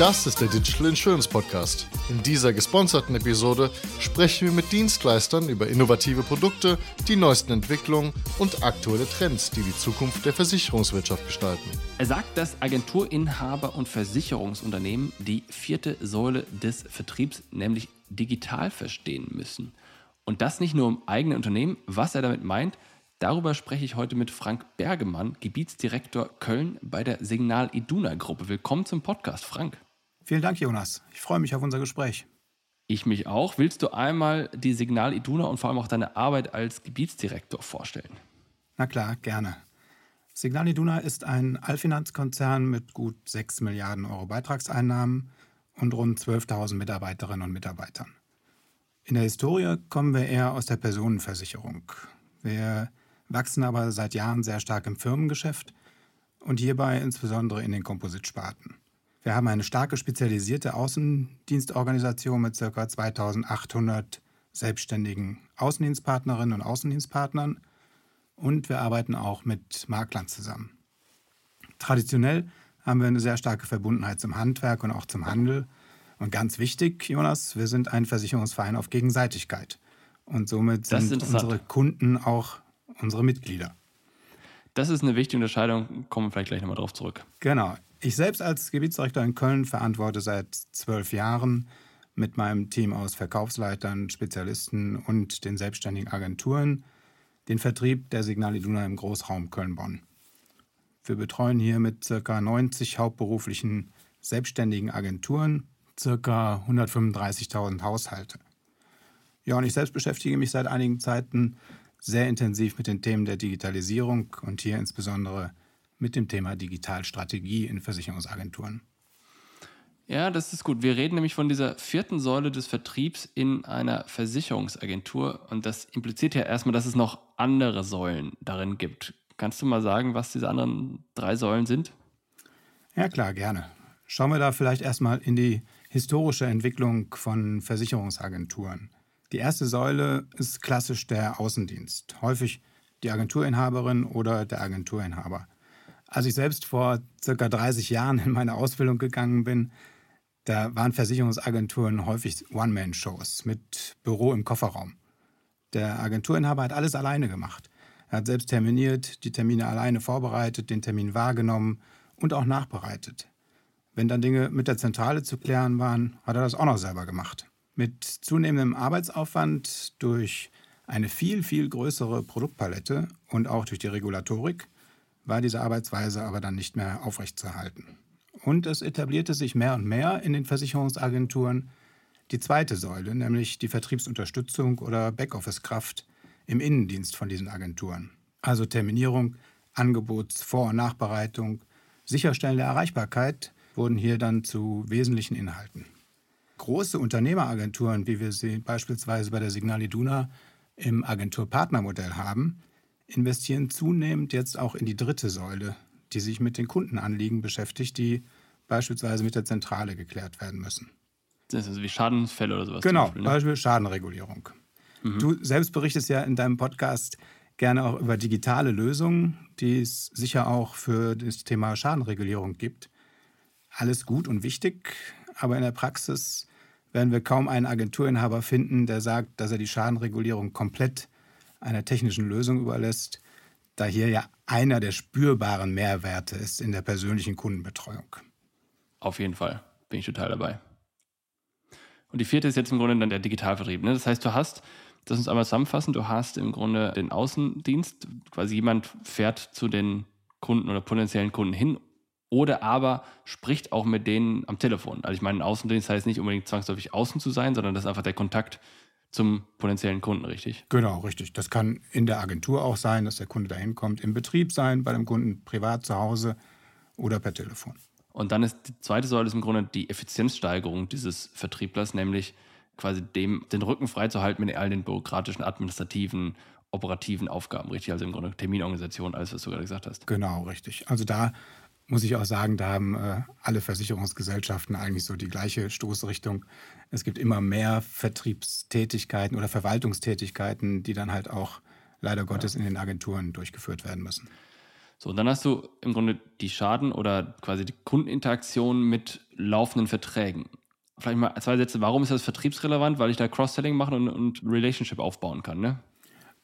Das ist der Digital Insurance Podcast. In dieser gesponserten Episode sprechen wir mit Dienstleistern über innovative Produkte, die neuesten Entwicklungen und aktuelle Trends, die die Zukunft der Versicherungswirtschaft gestalten. Er sagt, dass Agenturinhaber und Versicherungsunternehmen die vierte Säule des Vertriebs, nämlich digital verstehen müssen. Und das nicht nur im eigenen Unternehmen. Was er damit meint, darüber spreche ich heute mit Frank Bergemann, Gebietsdirektor Köln bei der Signal Iduna Gruppe. Willkommen zum Podcast, Frank. Vielen Dank, Jonas. Ich freue mich auf unser Gespräch. Ich mich auch. Willst du einmal die Signal Iduna und vor allem auch deine Arbeit als Gebietsdirektor vorstellen? Na klar, gerne. Signal Iduna ist ein Allfinanzkonzern mit gut 6 Milliarden Euro Beitragseinnahmen und rund 12.000 Mitarbeiterinnen und Mitarbeitern. In der Historie kommen wir eher aus der Personenversicherung. Wir wachsen aber seit Jahren sehr stark im Firmengeschäft und hierbei insbesondere in den Kompositsparten. Wir haben eine starke spezialisierte Außendienstorganisation mit ca. 2800 selbstständigen Außendienstpartnerinnen und Außendienstpartnern und wir arbeiten auch mit Maklern zusammen. Traditionell haben wir eine sehr starke Verbundenheit zum Handwerk und auch zum Handel. Und ganz wichtig, Jonas, wir sind ein Versicherungsverein auf Gegenseitigkeit. Und somit sind unsere Kunden auch unsere Mitglieder. Das ist eine wichtige Unterscheidung, kommen wir vielleicht gleich nochmal drauf zurück. Genau. Ich selbst als Gebietsdirektor in Köln verantworte seit zwölf Jahren mit meinem Team aus Verkaufsleitern, Spezialisten und den selbstständigen Agenturen den Vertrieb der Signal Iduna im Großraum Köln-Bonn. Wir betreuen hier mit ca. 90 hauptberuflichen selbstständigen Agenturen ca. 135.000 Haushalte. Ja, und ich selbst beschäftige mich seit einigen Zeiten sehr intensiv mit den Themen der Digitalisierung und hier insbesondere mit dem Thema Digitalstrategie in Versicherungsagenturen. Ja, das ist gut. Wir reden nämlich von dieser vierten Säule des Vertriebs in einer Versicherungsagentur und das impliziert ja erstmal, dass es noch andere Säulen darin gibt. Kannst du mal sagen, was diese anderen drei Säulen sind? Ja, klar, gerne. Schauen wir da vielleicht erstmal in die historische Entwicklung von Versicherungsagenturen. Die erste Säule ist klassisch der Außendienst, häufig die Agenturinhaberin oder der Agenturinhaber. Als ich selbst vor circa 30 Jahren in meine Ausbildung gegangen bin, da waren Versicherungsagenturen häufig One-Man-Shows mit Büro im Kofferraum. Der Agenturinhaber hat alles alleine gemacht. Er hat selbst terminiert, die Termine alleine vorbereitet, den Termin wahrgenommen und auch nachbereitet. Wenn dann Dinge mit der Zentrale zu klären waren, hat er das auch noch selber gemacht. Mit zunehmendem Arbeitsaufwand durch eine viel, viel größere Produktpalette und auch durch die Regulatorik war diese Arbeitsweise aber dann nicht mehr aufrechtzuerhalten. Und es etablierte sich mehr und mehr in den Versicherungsagenturen die zweite Säule, nämlich die Vertriebsunterstützung oder Backoffice-Kraft im Innendienst von diesen Agenturen. Also Terminierung, Angebots-, Vor- und Nachbereitung, Sicherstellen der Erreichbarkeit wurden hier dann zu wesentlichen Inhalten. Große Unternehmeragenturen, wie wir sie beispielsweise bei der Signal Iduna im Agenturpartnermodell haben, investieren zunehmend jetzt auch in die dritte Säule, die sich mit den Kundenanliegen beschäftigt, die beispielsweise mit der Zentrale geklärt werden müssen. Das ist also wie Schadensfälle oder sowas. Genau, Beispiel, ne? Beispiel Schadenregulierung. Mhm. Du selbst berichtest ja in deinem Podcast gerne auch über digitale Lösungen, die es sicher auch für das Thema Schadenregulierung gibt. Alles gut und wichtig, aber in der Praxis werden wir kaum einen Agenturinhaber finden, der sagt, dass er die Schadenregulierung komplett einer technischen Lösung überlässt, da hier ja einer der spürbaren Mehrwerte ist in der persönlichen Kundenbetreuung. Auf jeden Fall, bin ich total dabei. Und die vierte ist jetzt im Grunde dann der Digitalvertrieb. Ne? Das heißt, du hast, das uns einmal zusammenfassen, du hast im Grunde den Außendienst, quasi jemand fährt zu den Kunden oder potenziellen Kunden hin oder aber spricht auch mit denen am Telefon. Also ich meine, Außendienst heißt nicht unbedingt zwangsläufig außen zu sein, sondern das ist einfach der Kontakt zum potenziellen Kunden, richtig? Genau, richtig. Das kann in der Agentur auch sein, dass der Kunde dahin kommt, im Betrieb sein, bei dem Kunden privat zu Hause oder per Telefon. Und dann ist die zweite Säule ist im Grunde die Effizienzsteigerung dieses Vertrieblers, nämlich quasi dem den Rücken freizuhalten mit all den bürokratischen, administrativen, operativen Aufgaben, richtig? Also im Grunde Terminorganisation, alles, was du gerade gesagt hast. Genau, richtig. Also da muss ich auch sagen, da haben äh, alle Versicherungsgesellschaften eigentlich so die gleiche Stoßrichtung. Es gibt immer mehr Vertriebstätigkeiten oder Verwaltungstätigkeiten, die dann halt auch leider Gottes ja. in den Agenturen durchgeführt werden müssen. So, und dann hast du im Grunde die Schaden oder quasi die Kundeninteraktion mit laufenden Verträgen. Vielleicht mal zwei Sätze. Warum ist das vertriebsrelevant? Weil ich da Cross-Selling machen und, und Relationship aufbauen kann, ne?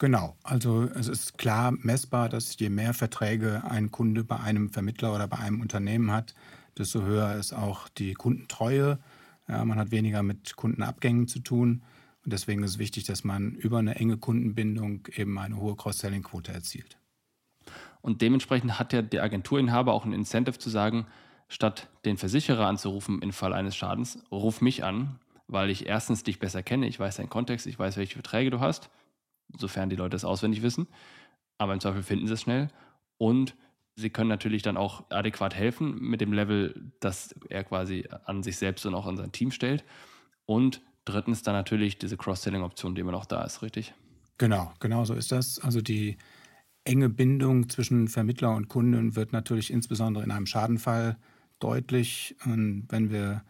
Genau, also es ist klar messbar, dass je mehr Verträge ein Kunde bei einem Vermittler oder bei einem Unternehmen hat, desto höher ist auch die Kundentreue. Ja, man hat weniger mit Kundenabgängen zu tun. Und deswegen ist es wichtig, dass man über eine enge Kundenbindung eben eine hohe Cross-Selling-Quote erzielt. Und dementsprechend hat ja der Agenturinhaber auch ein Incentive zu sagen, statt den Versicherer anzurufen im Fall eines Schadens, ruf mich an, weil ich erstens dich besser kenne, ich weiß deinen Kontext, ich weiß, welche Verträge du hast, sofern die Leute es auswendig wissen. Aber im Zweifel finden sie es schnell. Und sie können natürlich dann auch adäquat helfen mit dem Level, das er quasi an sich selbst und auch an sein Team stellt. Und drittens dann natürlich diese Cross-Selling-Option, die immer noch da ist, richtig? Genau, genau so ist das. Also die enge Bindung zwischen Vermittler und Kunden wird natürlich insbesondere in einem Schadenfall deutlich. Und wenn wir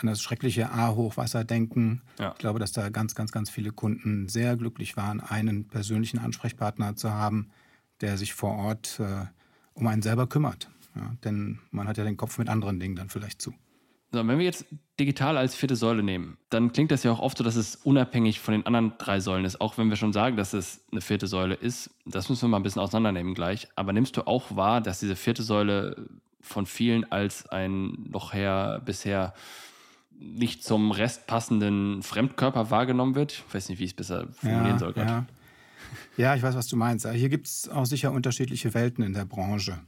an das schreckliche A-Hochwasser denken, ja. ich glaube, dass da ganz, ganz, ganz viele Kunden sehr glücklich waren, einen persönlichen Ansprechpartner zu haben, der sich vor Ort äh, um einen selber kümmert. Ja, denn man hat ja den Kopf mit anderen Dingen dann vielleicht zu. So, wenn wir jetzt digital als vierte Säule nehmen, dann klingt das ja auch oft so, dass es unabhängig von den anderen drei Säulen ist. Auch wenn wir schon sagen, dass es eine vierte Säule ist, das müssen wir mal ein bisschen auseinandernehmen gleich. Aber nimmst du auch wahr, dass diese vierte Säule von vielen als ein noch her bisher nicht zum Rest passenden Fremdkörper wahrgenommen wird? Ich weiß nicht, wie ich es besser formulieren ja, soll. Ja. ja, ich weiß, was du meinst. Hier gibt es auch sicher unterschiedliche Welten in der Branche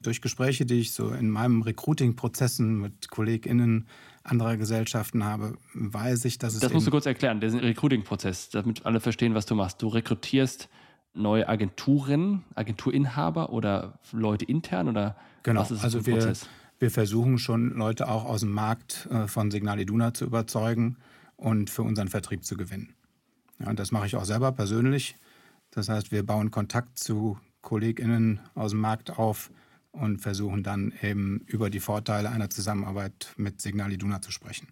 durch Gespräche, die ich so in meinem Recruiting-Prozessen mit KollegInnen anderer Gesellschaften habe, weiß ich, dass es. Das musst du kurz erklären, der Recruiting-Prozess, damit alle verstehen, was du machst. Du rekrutierst neue Agenturen, Agenturinhaber oder Leute intern oder genau. was ist also wir, Prozess? Wir versuchen schon Leute auch aus dem Markt äh, von Signal Iduna zu überzeugen und für unseren Vertrieb zu gewinnen. Ja, und das mache ich auch selber persönlich. Das heißt, wir bauen Kontakt zu KollegInnen aus dem Markt auf, und versuchen dann eben über die Vorteile einer Zusammenarbeit mit Signal Iduna zu sprechen.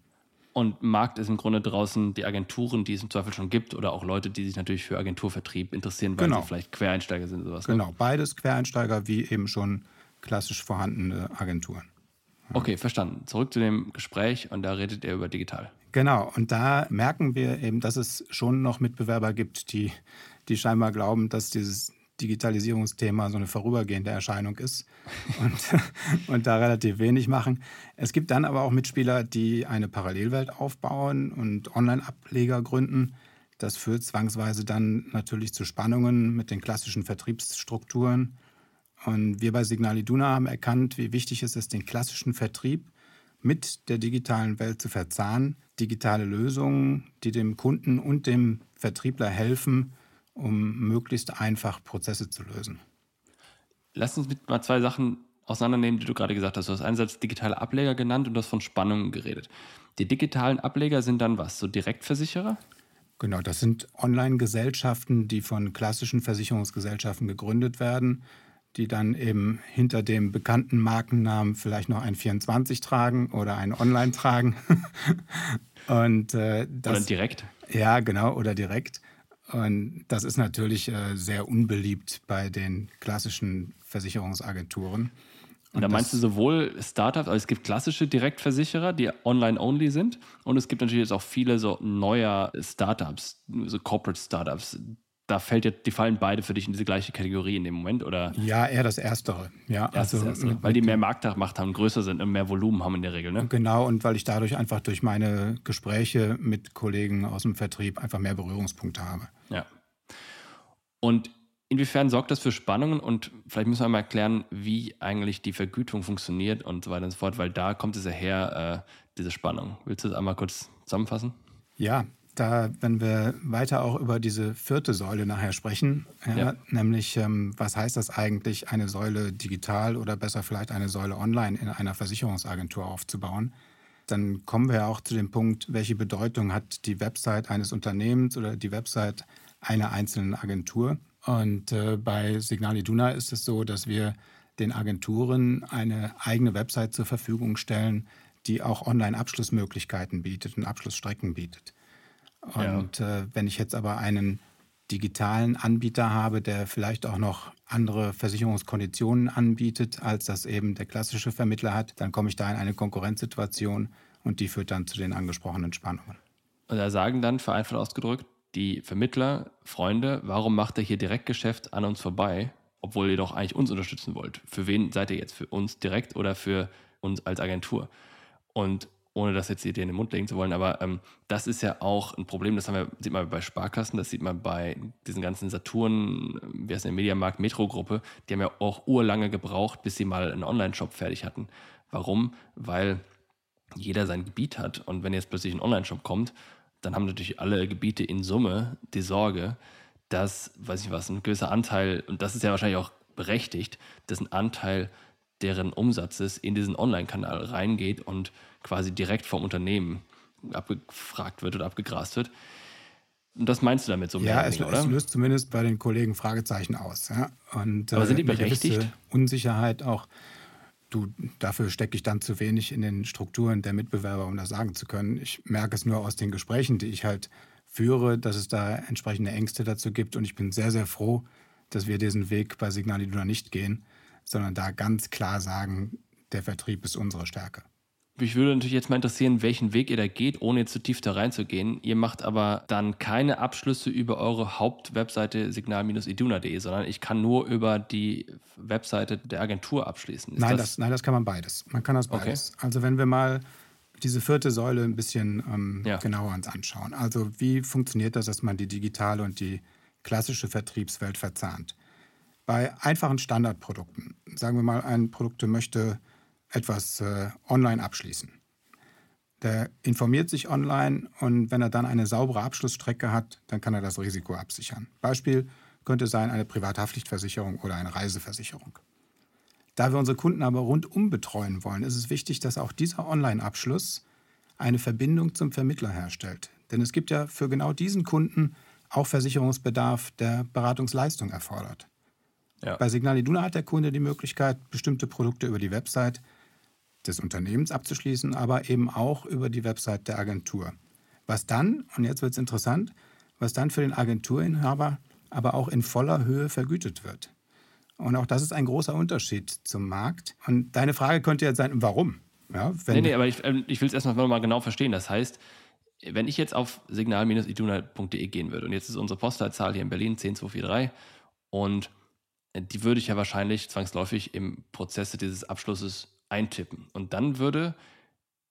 Und Markt ist im Grunde draußen die Agenturen, die es im Zweifel schon gibt oder auch Leute, die sich natürlich für Agenturvertrieb interessieren, weil genau. sie vielleicht Quereinsteiger sind oder sowas. Ne? Genau, beides Quereinsteiger wie eben schon klassisch vorhandene Agenturen. Ja. Okay, verstanden. Zurück zu dem Gespräch und da redet er über digital. Genau, und da merken wir eben, dass es schon noch Mitbewerber gibt, die, die scheinbar glauben, dass dieses Digitalisierungsthema so eine vorübergehende Erscheinung ist und, und da relativ wenig machen. Es gibt dann aber auch Mitspieler, die eine Parallelwelt aufbauen und Online-Ableger gründen. Das führt zwangsweise dann natürlich zu Spannungen mit den klassischen Vertriebsstrukturen. Und wir bei Signal Iduna haben erkannt, wie wichtig es ist, den klassischen Vertrieb mit der digitalen Welt zu verzahnen. Digitale Lösungen, die dem Kunden und dem Vertriebler helfen, um möglichst einfach Prozesse zu lösen. Lass uns mit mal zwei Sachen auseinandernehmen, die du gerade gesagt hast. Du hast einerseits digitale Ableger genannt und du hast von Spannungen geredet. Die digitalen Ableger sind dann was? So Direktversicherer? Genau, das sind Online-Gesellschaften, die von klassischen Versicherungsgesellschaften gegründet werden, die dann eben hinter dem bekannten Markennamen vielleicht noch ein 24 tragen oder ein Online tragen. und, äh, das, oder direkt? Ja, genau, oder direkt. Und das ist natürlich äh, sehr unbeliebt bei den klassischen Versicherungsagenturen. Und, da meinst du sowohl Startups, also es gibt klassische Direktversicherer, die online-only sind, und es gibt natürlich jetzt auch viele so neuer Startups, so Corporate Startups, da fällt jetzt, die fallen beide für dich in diese gleiche Kategorie in dem Moment, oder? Ja, eher das Erstere. Ja, also, Erstere, weil die mehr Marktmacht haben, größer sind und mehr Volumen haben in der Regel, ne? Genau, und weil ich dadurch einfach durch meine Gespräche mit Kollegen aus dem Vertrieb einfach mehr Berührungspunkte habe. Ja. Und inwiefern sorgt das für Spannungen und vielleicht müssen wir mal erklären, wie eigentlich die Vergütung funktioniert und so weiter und so fort, weil da kommt es ja her, äh, diese Spannung. Willst du das einmal kurz zusammenfassen? Ja, da, wenn wir weiter auch über diese vierte Säule nachher sprechen, ja, ja. nämlich ähm, was heißt das eigentlich, eine Säule digital oder besser vielleicht eine Säule online in einer Versicherungsagentur aufzubauen, dann kommen wir auch zu dem Punkt, welche Bedeutung hat die Website eines Unternehmens oder die Website einer einzelnen Agentur. Und äh, bei Signal Iduna ist es so, dass wir den Agenturen eine eigene Website zur Verfügung stellen, die auch Online-Abschlussmöglichkeiten bietet und Abschlussstrecken bietet. Und ja. äh, wenn ich jetzt aber einen digitalen Anbieter habe, der vielleicht auch noch andere Versicherungskonditionen anbietet, als das eben der klassische Vermittler hat, dann komme ich da in eine Konkurrenzsituation und die führt dann zu den angesprochenen Spannungen. Und da sagen dann, vereinfacht ausgedrückt, die Vermittler, Freunde, warum macht ihr hier Direktgeschäft an uns vorbei, obwohl ihr doch eigentlich uns unterstützen wollt? Für wen seid ihr jetzt? Für uns direkt oder für uns als Agentur? Und ohne das jetzt dir in den Mund legen zu wollen, aber ähm, das ist ja auch ein Problem, das haben wir, sieht man bei Sparkassen, das sieht man bei diesen ganzen Saturn, wie heißt der Mediamarkt, Metro-Gruppe, die haben ja auch urlange gebraucht, bis sie mal einen Online-Shop fertig hatten. Warum? Weil jeder sein Gebiet hat und wenn jetzt plötzlich ein Online-Shop kommt, dann haben natürlich alle Gebiete in Summe die Sorge, dass, weiß ich was, ein gewisser Anteil, und das ist ja wahrscheinlich auch berechtigt, dass ein Anteil deren Umsatzes in diesen Online-Kanal reingeht und quasi direkt vom Unternehmen abgefragt wird oder abgegrast wird. Und das meinst du damit so ja, es, oder? es löst zumindest bei den Kollegen Fragezeichen aus. Ja? Und, Aber sind die äh, berechtigt? Unsicherheit auch. Du, dafür stecke ich dann zu wenig in den Strukturen der Mitbewerber, um das sagen zu können. Ich merke es nur aus den Gesprächen, die ich halt führe, dass es da entsprechende Ängste dazu gibt. Und ich bin sehr, sehr froh, dass wir diesen Weg bei Signal Iduna nicht gehen, sondern da ganz klar sagen, der Vertrieb ist unsere Stärke. Mich würde natürlich jetzt mal interessieren, welchen Weg ihr da geht, ohne zu tief da reinzugehen. Ihr macht aber dann keine Abschlüsse über eure Hauptwebseite signal-iduna.de, sondern ich kann nur über die Webseite der Agentur abschließen. nein, das, das, nein, das kann man beides. Man kann das beides. Okay. Also wenn wir mal diese vierte Säule ein bisschen ähm, ja. genauer uns anschauen. Also wie funktioniert das, dass man die digitale und die klassische Vertriebswelt verzahnt? Bei einfachen Standardprodukten, sagen wir mal, ein Produkt möchte etwas äh, online abschließen. Der informiert sich online und wenn er dann eine saubere Abschlussstrecke hat, dann kann er das Risiko absichern. Beispiel könnte sein eine Privathaftpflichtversicherung oder eine Reiseversicherung. Da wir unsere Kunden aber rundum betreuen wollen, ist es wichtig, dass auch dieser Online-Abschluss eine Verbindung zum Vermittler herstellt. Denn es gibt ja für genau diesen Kunden auch Versicherungsbedarf, der Beratungsleistung erfordert. Ja. Bei Signal Iduna hat der Kunde die Möglichkeit, bestimmte Produkte über die Website des Unternehmens abzuschließen, aber eben auch über die Website der Agentur. Was dann, und jetzt wird es interessant, was dann für den Agenturinhaber aber auch in voller Höhe vergütet wird. Und auch das ist ein großer Unterschied zum Markt. Und deine Frage könnte jetzt sein, warum? Ja, nee, nee, aber ich, ähm, ich will es erstmal mal genau verstehen. Das heißt, wenn ich jetzt auf signal-iduna.de gehen würde und jetzt ist unsere Postleitzahl hier in Berlin 10243 und die würde ich ja wahrscheinlich zwangsläufig im Prozesse dieses Abschlusses eintippen. Und dann würde,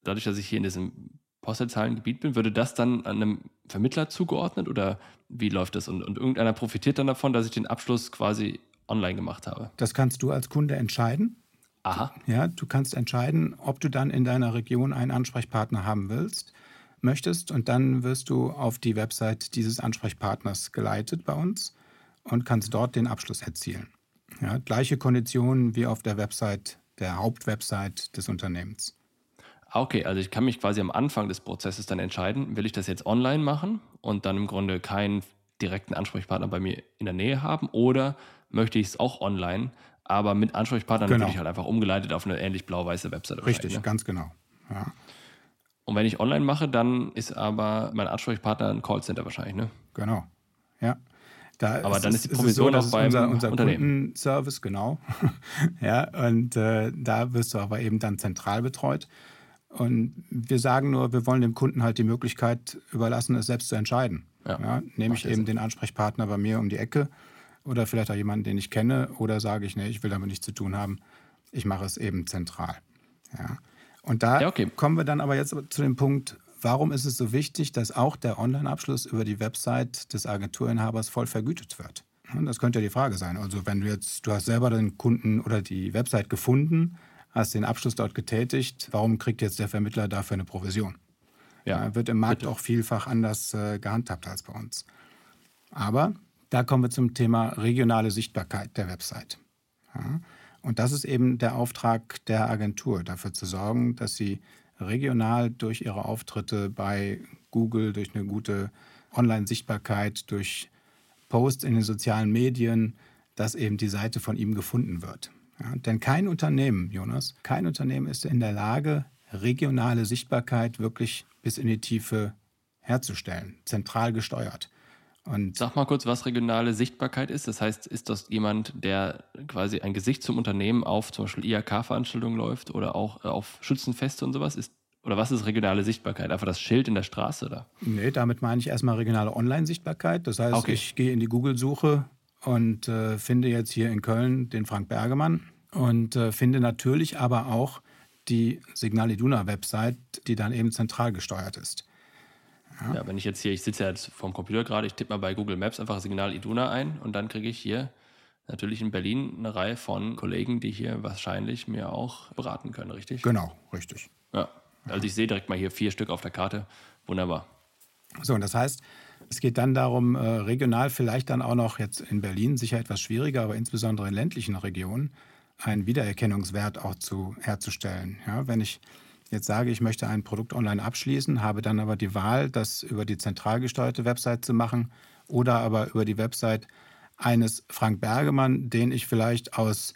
dadurch, dass ich hier in diesem Postleitzahlengebiet bin, würde das dann einem Vermittler zugeordnet oder wie läuft das? Und, und irgendeiner profitiert dann davon, dass ich den Abschluss quasi online gemacht habe? Das kannst du als Kunde entscheiden. Aha. Ja, du kannst entscheiden, ob du dann in deiner Region einen Ansprechpartner haben willst, möchtest und dann wirst du auf die Website dieses Ansprechpartners geleitet bei uns und kannst dort den Abschluss erzielen. Ja, gleiche Konditionen wie auf der Website der Hauptwebsite des Unternehmens. Ah, okay, also ich kann mich quasi am Anfang des Prozesses dann entscheiden, will ich das jetzt online machen und dann im Grunde keinen direkten Ansprechpartner bei mir in der Nähe haben oder möchte ich es auch online, aber mit Ansprechpartnern genau. natürlich halt einfach umgeleitet auf eine ähnlich blau-weiße Webseite. Richtig, ne? ganz genau. Ja. Und wenn ich online mache, dann ist aber mein Ansprechpartner ein Callcenter wahrscheinlich, ne? Genau. Ja. Da aber ist dann ist die Provision so, auch beim unser, unser. Kundenservice, genau. ja, und äh, da wirst du aber eben dann zentral betreut. Und wir sagen nur, wir wollen dem Kunden halt die Möglichkeit überlassen, es selbst zu entscheiden. Ja, ja, nehme ich eben Sinn. den Ansprechpartner bei mir um die Ecke oder vielleicht auch jemanden, den ich kenne, oder sage ich, nee, ich will damit nichts zu tun haben. Ich mache es eben zentral. Ja. Und da okay. kommen wir dann aber jetzt zu dem Punkt, Warum ist es so wichtig, dass auch der Online-Abschluss über die Website des Agenturinhabers voll vergütet wird? Das könnte ja die Frage sein. Also wenn du jetzt, du hast selber den Kunden oder die Website gefunden, hast den Abschluss dort getätigt, warum kriegt jetzt der Vermittler dafür eine Provision? Ja, wird im Markt bitte. auch vielfach anders äh, gehandhabt als bei uns. Aber da kommen wir zum Thema regionale Sichtbarkeit der Website. Ja, und das ist eben der Auftrag der Agentur, dafür zu sorgen, dass sie regional durch ihre Auftritte bei Google, durch eine gute Online-Sichtbarkeit, durch Posts in den sozialen Medien, dass eben die Seite von ihm gefunden wird. Ja, denn kein Unternehmen, Jonas, kein Unternehmen ist in der Lage, regionale Sichtbarkeit wirklich bis in die Tiefe herzustellen, zentral gesteuert. Und Sag mal kurz, was regionale Sichtbarkeit ist. Das heißt, ist das jemand, der quasi ein Gesicht zum Unternehmen auf zum Beispiel IHK-Veranstaltungen läuft oder auch äh, auf Schützenfeste und sowas? Ist, oder was ist regionale Sichtbarkeit? Einfach das Schild in der Straße, oder? nee, damit meine ich erstmal regionale Online-Sichtbarkeit. Das heißt, Okay. ich gehe in die Google-Suche und äh, finde jetzt hier in Köln den Frank Bergemann und äh, finde natürlich aber auch die Signal Iduna-Website, die dann eben zentral gesteuert ist. Ja. wenn ich jetzt hier, ich sitze ja jetzt vorm Computer gerade, ich tippe mal bei Google Maps einfach Signal Iduna ein und dann kriege ich hier natürlich in Berlin eine Reihe von Kollegen, die hier wahrscheinlich mir auch beraten können, richtig? Genau, richtig. Ja. Also ich sehe direkt mal hier vier Stück auf der Karte. Wunderbar. So, und das heißt, es geht dann darum, äh, regional vielleicht dann auch noch jetzt in Berlin sicher etwas schwieriger, aber insbesondere in ländlichen Regionen einen Wiedererkennungswert auch zu, herzustellen. Ja, wenn ich jetzt sage, ich möchte ein Produkt online abschließen, habe dann aber die Wahl, das über die zentral gesteuerte Website zu machen oder aber über die Website eines Frank Bergemann, den ich vielleicht aus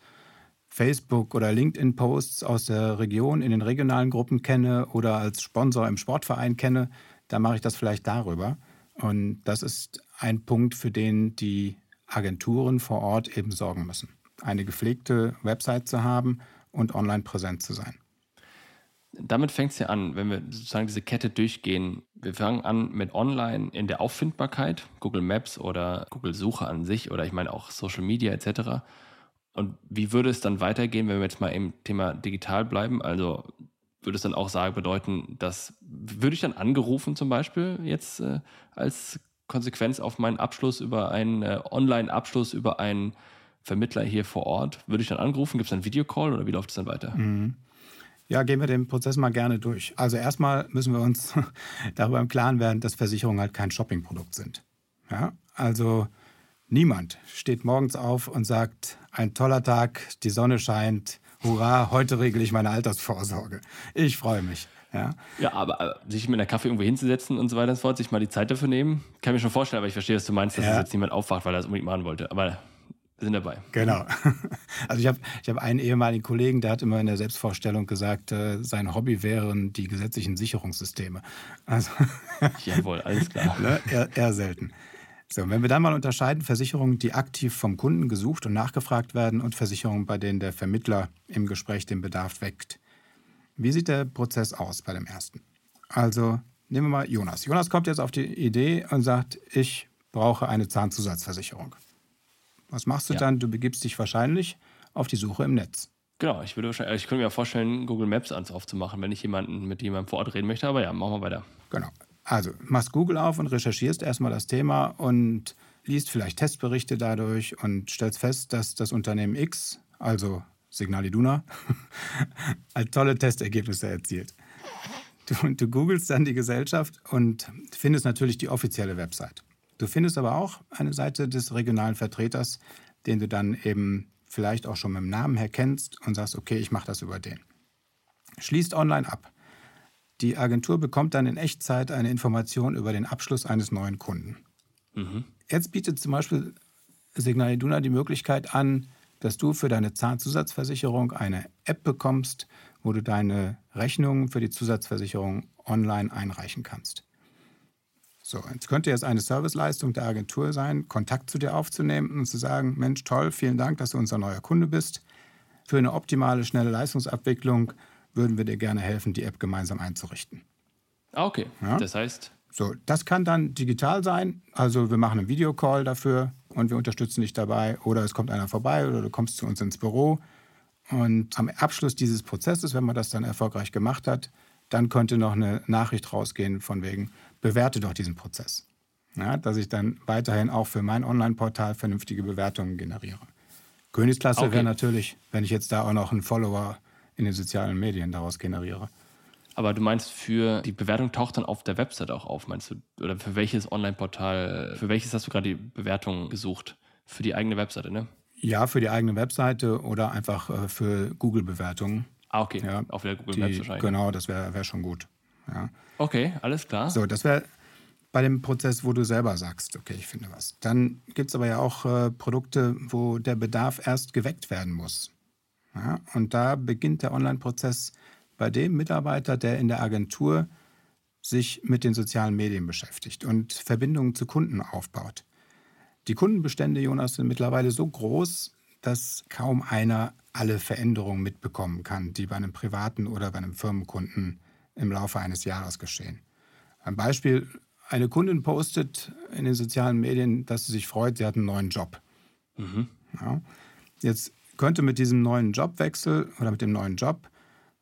Facebook oder LinkedIn-Posts aus der Region in den regionalen Gruppen kenne oder als Sponsor im Sportverein kenne, dann mache ich das vielleicht darüber. Und das ist ein Punkt, für den die Agenturen vor Ort eben sorgen müssen. Eine gepflegte Website zu haben und online präsent zu sein. Damit fängt es ja an, wenn wir sozusagen diese Kette durchgehen. Wir fangen an mit Online in der Auffindbarkeit, Google Maps oder Google Suche an sich oder ich meine auch Social Media etc. Und wie würde es dann weitergehen, wenn wir jetzt mal im Thema digital bleiben? Also würde es dann auch sagen, bedeuten, dass würde ich dann angerufen zum Beispiel jetzt äh, als Konsequenz auf meinen Abschluss über einen äh, Online-Abschluss über einen Vermittler hier vor Ort? Würde ich dann angerufen? Gibt es dann Videocall oder wie läuft es dann weiter? Ja, gehen wir den Prozess mal gerne durch. Also erstmal müssen wir uns darüber im Klaren werden, dass Versicherungen halt kein Shoppingprodukt sind. Ja? Also niemand steht morgens auf und sagt, ein toller Tag, die Sonne scheint, hurra, heute regle ich meine Altersvorsorge. Ich freue mich. Ja? Ja, aber äh, sich mit einer Kaffee irgendwo hinzusetzen und so weiter und so fort, sich mal die Zeit dafür nehmen, kann ich mir schon vorstellen, aber ich verstehe, was du meinst, dass Ja. es jetzt niemand aufwacht, weil er es unbedingt machen wollte. Aber sind dabei. Genau. Also ich habe ich hab einen ehemaligen Kollegen, der hat immer in der Selbstvorstellung gesagt, äh, sein Hobby wären die gesetzlichen Sicherungssysteme. Also Jawohl, alles klar. ne, eher, eher selten. So, wenn wir dann mal unterscheiden, Versicherungen, die aktiv vom Kunden gesucht und nachgefragt werden und Versicherungen, bei denen der Vermittler im Gespräch den Bedarf weckt. Wie sieht der Prozess aus bei dem ersten? Also nehmen wir mal Jonas. Jonas kommt jetzt auf die Idee und sagt, ich brauche eine Zahnzusatzversicherung. Was machst du Ja. dann? Du begibst dich wahrscheinlich auf die Suche im Netz. Genau, ich würde wahrscheinlich, ich könnte mir vorstellen, Google Maps ans aufzumachen, wenn ich jemanden mit jemandem vor Ort reden möchte. Aber ja, machen wir weiter. Genau. Also machst Google auf und recherchierst erstmal das Thema und liest vielleicht Testberichte dadurch und stellst fest, dass das Unternehmen X, also Signal Iduna, tolle Testergebnisse erzielt. Du, du googelst dann die Gesellschaft und findest natürlich die offizielle Website. Du findest aber auch eine Seite des regionalen Vertreters, den du dann eben vielleicht auch schon mit dem Namen her kennst und sagst, okay, ich mache das über den. Schließt online ab. Die Agentur bekommt dann in Echtzeit eine Information über den Abschluss eines neuen Kunden. Jetzt bietet zum Beispiel Signal Iduna die Möglichkeit an, dass du für deine Zahnzusatzversicherung eine App bekommst, wo du deine Rechnung für die Zusatzversicherung online einreichen kannst. So, jetzt könnte jetzt eine Serviceleistung der Agentur sein, Kontakt zu dir aufzunehmen und zu sagen, Mensch, toll, vielen Dank, dass du unser neuer Kunde bist. Für eine optimale, schnelle Leistungsabwicklung würden wir dir gerne helfen, die App gemeinsam einzurichten. Ah, okay. Ja. Das heißt, So, das kann dann digital sein. Also wir machen einen Videocall dafür und wir unterstützen dich dabei. Oder es kommt einer vorbei oder du kommst zu uns ins Büro. Und am Abschluss dieses Prozesses, wenn man das dann erfolgreich gemacht hat, dann könnte noch eine Nachricht rausgehen von wegen, bewerte doch diesen Prozess. Ja, dass ich dann weiterhin auch für mein Online-Portal vernünftige Bewertungen generiere. Königsklasse Okay. wäre natürlich, wenn ich jetzt da auch noch einen Follower in den sozialen Medien daraus generiere. aber du meinst, für die Bewertung taucht dann auf der Website auch auf, meinst du? Oder für welches Online-Portal, für welches hast du gerade die Bewertung gesucht? Für die eigene Webseite, ne? Ja, für die eigene Webseite oder einfach äh, für Google-Bewertungen. Ah, okay. Ja, Auf der Google Die- Maps wahrscheinlich. Genau, das wäre wär schon gut. Ja. Okay, alles klar. So, das wäre bei dem Prozess, wo du selber sagst, okay, ich finde was. Dann gibt es aber ja auch äh, Produkte, wo der Bedarf erst geweckt werden muss. Ja, und da beginnt der Online-Prozess bei dem Mitarbeiter, der in der Agentur sich mit den sozialen Medien beschäftigt und Verbindungen zu Kunden aufbaut. Die Kundenbestände, Jonas, sind mittlerweile so groß, dass kaum einer alle Veränderungen mitbekommen kann, die bei einem privaten oder bei einem Firmenkunden im Laufe eines Jahres geschehen. Ein Beispiel, eine Kundin postet in den sozialen Medien, dass sie sich freut, sie hat einen neuen Job. Mhm. Ja. Jetzt könnte mit diesem neuen Jobwechsel oder mit dem neuen Job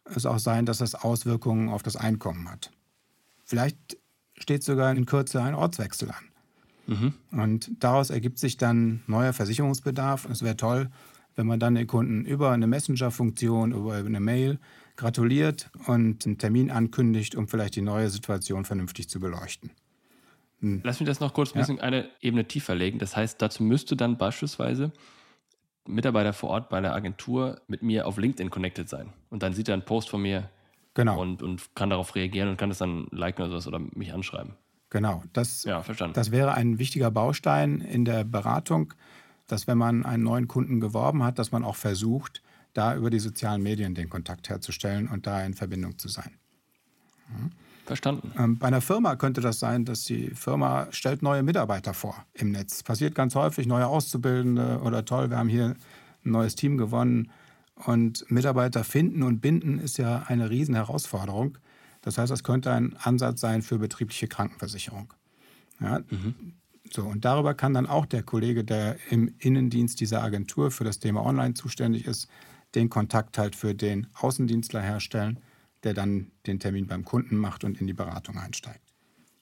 es auch sein, dass das Auswirkungen auf das Einkommen hat. Vielleicht steht sogar in Kürze ein Ortswechsel an. Mhm. Und daraus ergibt sich dann neuer Versicherungsbedarf. Es wäre toll, wenn man dann den Kunden über eine Messenger-Funktion, über eine Mail gratuliert und einen Termin ankündigt, um vielleicht die neue Situation vernünftig zu beleuchten. Hm. Lass mich das noch kurz ein bisschen ja. eine Ebene tiefer legen. Das heißt, dazu müsste dann beispielsweise Mitarbeiter vor Ort bei der Agentur mit mir auf LinkedIn connected sein. Und dann sieht er einen Post von mir genau. und, und kann darauf reagieren und kann das dann liken oder sowas oder mich anschreiben. Genau, das, ja, verstanden. das wäre ein wichtiger Baustein in der Beratung, dass wenn man einen neuen Kunden geworben hat, dass man auch versucht, da über die sozialen Medien den Kontakt herzustellen und da in Verbindung zu sein. Verstanden. Ähm, bei einer Firma könnte das sein, dass die Firma stellt neue Mitarbeiter vor im Netz. Passiert ganz häufig, neue Auszubildende oder toll, wir haben hier ein neues Team gewonnen. Und Mitarbeiter finden und binden ist ja eine riesen Herausforderung. Das heißt, das könnte ein Ansatz sein für betriebliche Krankenversicherung. Ja, mhm. So, und darüber kann dann auch der Kollege, der im Innendienst dieser Agentur für das Thema Online zuständig ist, den Kontakt halt für den Außendienstler herstellen, der dann den Termin beim Kunden macht und in die Beratung einsteigt.